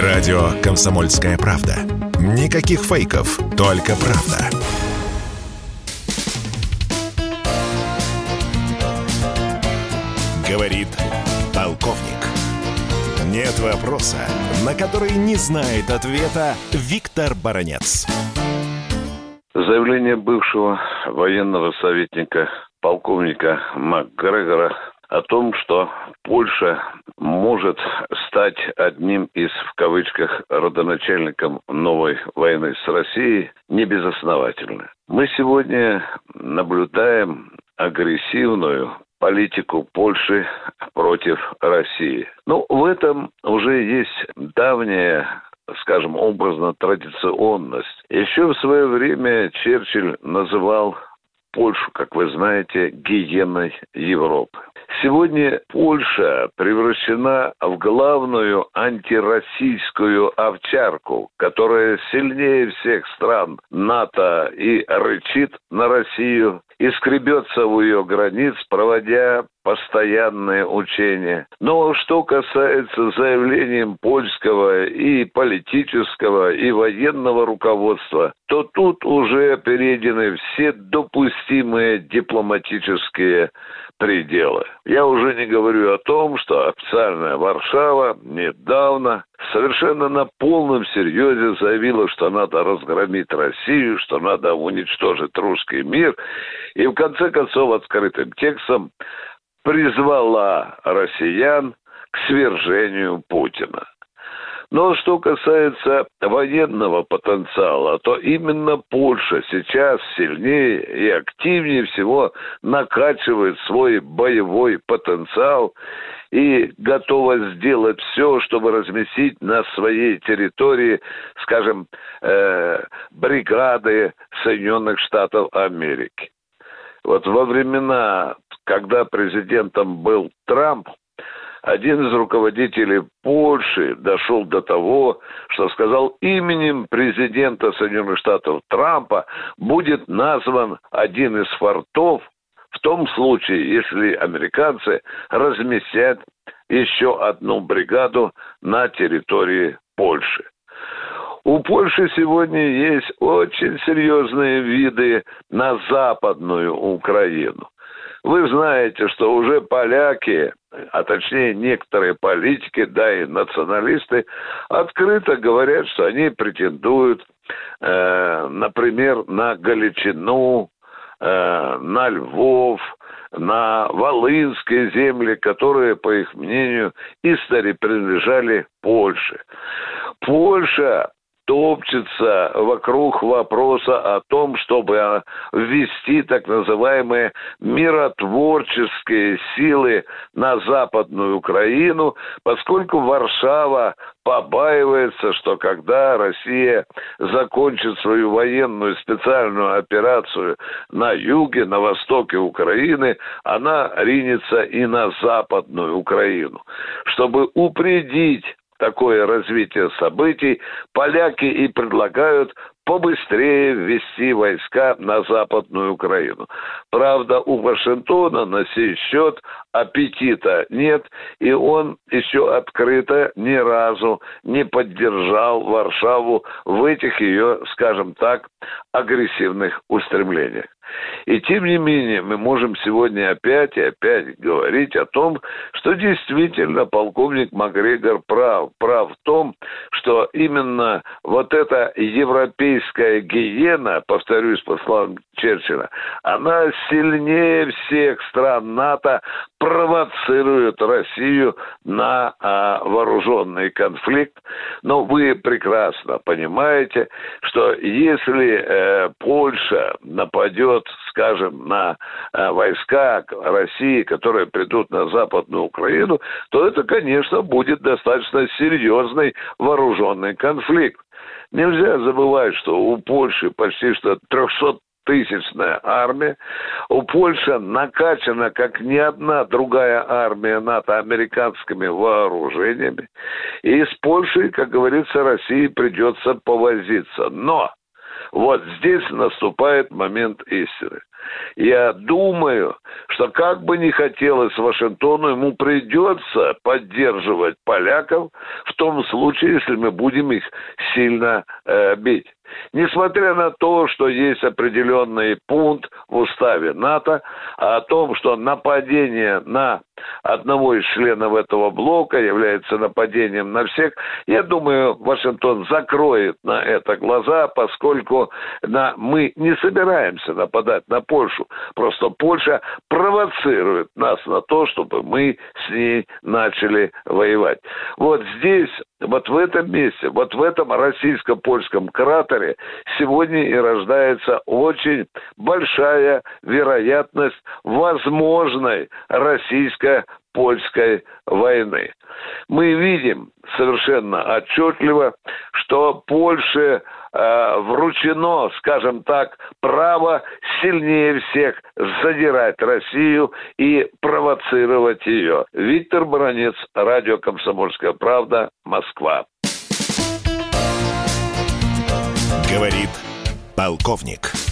Радио «Комсомольская правда». Никаких фейков, только правда. Говорит полковник. Нет вопроса, на который не знает ответа Виктор Баранец. Заявление бывшего военного советника полковника МакГрегора о том, что Польша может стать одним из, в кавычках, родоначальником новой войны с Россией, не безосновательно. Мы сегодня наблюдаем агрессивную политику Польши против России. Ну, в этом уже есть давняя скажем, образно традиционность. Еще в свое время Черчилль называл Польшу, как вы знаете, гиеной Европы. Сегодня Польша превращена в главную антироссийскую овчарку, которая сильнее всех стран НАТО и рычит на Россию, и скребется у ее границ, проводя постоянные учения. Но что касается заявлением польского и политического, и военного руководства, то тут уже перейдены все допустимые дипломатические пределы. Я уже не говорю о том, что официальная Варшава недавно совершенно на полном серьезе заявила, что надо разгромить Россию, что надо уничтожить русский мир, и в конце концов открытым текстом призвала россиян к свержению Путина. Но что касается военного потенциала, то именно Польша сейчас сильнее и активнее всего накачивает свой боевой потенциал и готова сделать все, чтобы разместить на своей территории, скажем, э, бригады Соединенных Штатов Америки. Вот во времена, когда президентом был Трамп, один из руководителей Польши дошел до того, что сказал именем президента Соединенных Штатов Трампа будет назван один из фортов в том случае, если американцы разместят еще одну бригаду на территории Польши. У Польши сегодня есть очень серьезные виды на западную Украину. Вы знаете, что уже поляки, а точнее некоторые политики, да и националисты, открыто говорят, что они претендуют, э, например, на Галичину, э, на Львов, на Волынские земли, которые, по их мнению, истори принадлежали Польше. Польша топчется вокруг вопроса о том, чтобы ввести так называемые миротворческие силы на Западную Украину, поскольку Варшава побаивается, что когда Россия закончит свою военную специальную операцию на юге, на востоке Украины, она ринется и на Западную Украину. Чтобы упредить такое развитие событий, поляки и предлагают побыстрее ввести войска на Западную Украину. Правда, у Вашингтона на сей счет аппетита нет, и он еще открыто ни разу не поддержал Варшаву в этих ее, скажем так, агрессивных устремлениях. И тем не менее мы можем сегодня опять и опять говорить о том, что действительно полковник Макгрегор прав. Прав в том, что именно вот эта европейская гиена, повторюсь по словам Черчилля, она сильнее всех стран НАТО провоцирует Россию на а, вооруженный конфликт. Но вы прекрасно понимаете, что если э, Польша нападет, скажем, на э, войска России, которые придут на Западную Украину, то это, конечно, будет достаточно серьезный вооруженный конфликт. Нельзя забывать, что у Польши почти что 300 тысячная армия. У Польши накачана, как ни одна другая армия НАТО, американскими вооружениями. И с Польшей, как говорится, России придется повозиться. Но вот здесь наступает момент истины. Я думаю, что как бы ни хотелось Вашингтону, ему придется поддерживать поляков в том случае, если мы будем их сильно э, бить. Несмотря на то, что есть определенный пункт в уставе НАТО о том, что нападение на одного из членов этого блока является нападением на всех, я думаю, Вашингтон закроет на это глаза, поскольку на, мы не собираемся нападать на Польшу. Просто Польша провоцирует нас на то, чтобы мы с ней начали воевать. Вот здесь вот в этом месте, вот в этом российско-польском кратере сегодня и рождается очень большая вероятность возможной российско-польской войны. Мы видим совершенно отчетливо, что Польше э, вручено, скажем так, право сильнее всех задирать Россию и провоцировать ее. Виктор Баранец, радио «Комсомольская правда», Москва. Говорит полковник.